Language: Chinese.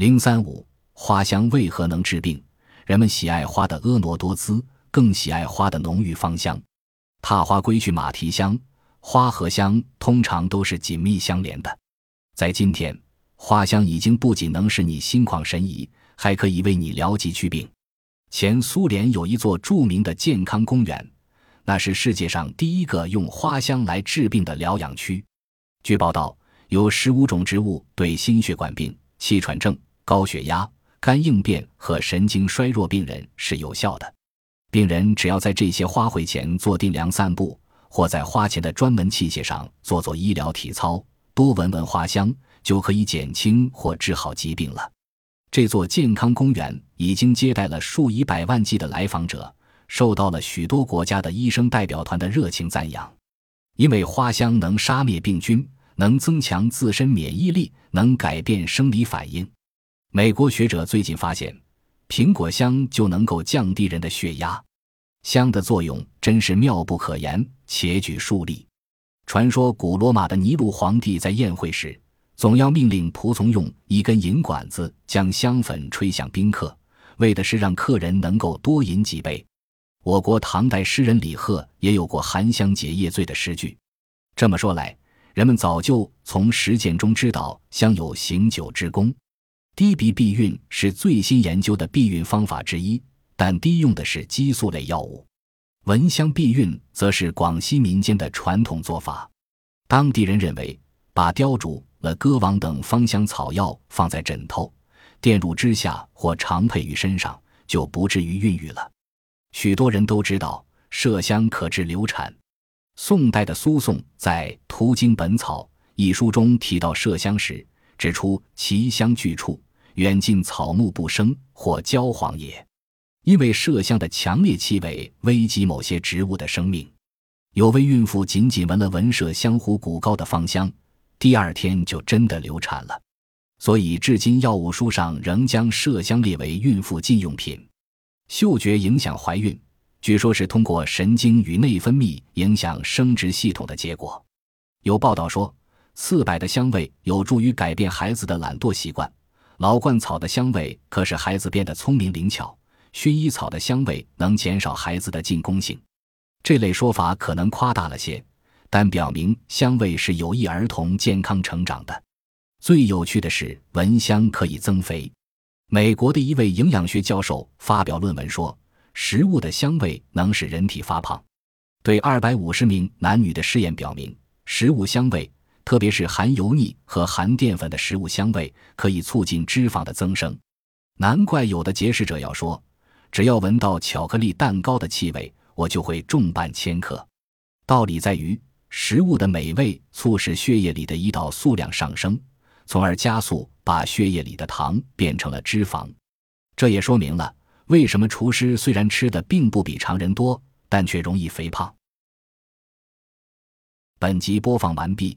零三五，花香为何能治病？人们喜爱花的婀娜多姿，更喜爱花的浓郁芳香。踏花归去马蹄香，花和香通常都是紧密相连的。在今天，花香已经不仅能使你心旷神怡，还可以为你疗疾祛病。前苏联有一座著名的健康公园，那是世界上第一个用花香来治病的疗养区。据报道，有十五种植物对心血管病、气喘症、高血压、肝硬变和神经衰弱病人是有效的。病人只要在这些花卉前做定量散步，或在花前的专门器械上做做医疗体操，多闻闻花香，就可以减轻或治好疾病了。这座健康公园已经接待了数以百万计的来访者，受到了许多国家的医生代表团的热情赞扬。因为花香能杀灭病菌，能增强自身免疫力，能改变生理反应。美国学者最近发现，苹果香就能够降低人的血压。香的作用真是妙不可言，且举数例。传说古罗马的尼禄皇帝在宴会时。总要命令仆从用一根银管子将香粉吹向宾客，为的是让客人能够多饮几杯。我国唐代诗人李贺也有过含香解夜醉的诗句。这么说来，人们早就从实践中知道香有醒酒之功。滴鼻避孕是最新研究的避孕方法之一，但滴用的是激素类药物。闻香避孕则是广西民间的传统做法。当地人认为，把雕竹。了歌王等芳香草药放在枕头、垫褥之下或常配于身上，就不至于孕育了。许多人都知道麝香可治流产。宋代的苏颂在《图经本草》一书中提到麝香时，指出其香巨处，远近草木不生，或焦黄也。因为麝香的强烈气味危及某些植物的生命。有位孕妇仅仅闻了闻麝香虎骨膏的芳香。第二天就真的流产了，所以至今药物书上仍将麝香列为孕妇禁用品。嗅觉影响怀孕，据说是通过神经与内分泌影响生殖系统的结果。有报道说，刺柏的香味有助于改变孩子的懒惰习惯，老鹳草的香味可使孩子变得聪明灵巧，薰衣草的香味能减少孩子的进攻性。这类说法可能夸大了些。但表明香味是有益儿童健康成长的。最有趣的是，闻香可以增肥。美国的一位营养学教授发表论文说，食物的香味能使人体发胖。对二百五十名男女的试验表明，食物香味，特别是含油腻和含淀粉的食物香味，可以促进脂肪的增生。难怪有的节食者要说，只要闻到巧克力蛋糕的气味，我就会重半千克。道理在于。食物的美味促使血液里的胰岛素量上升，从而加速把血液里的糖变成了脂肪。这也说明了为什么厨师虽然吃的并不比常人多，但却容易肥胖。本集播放完毕，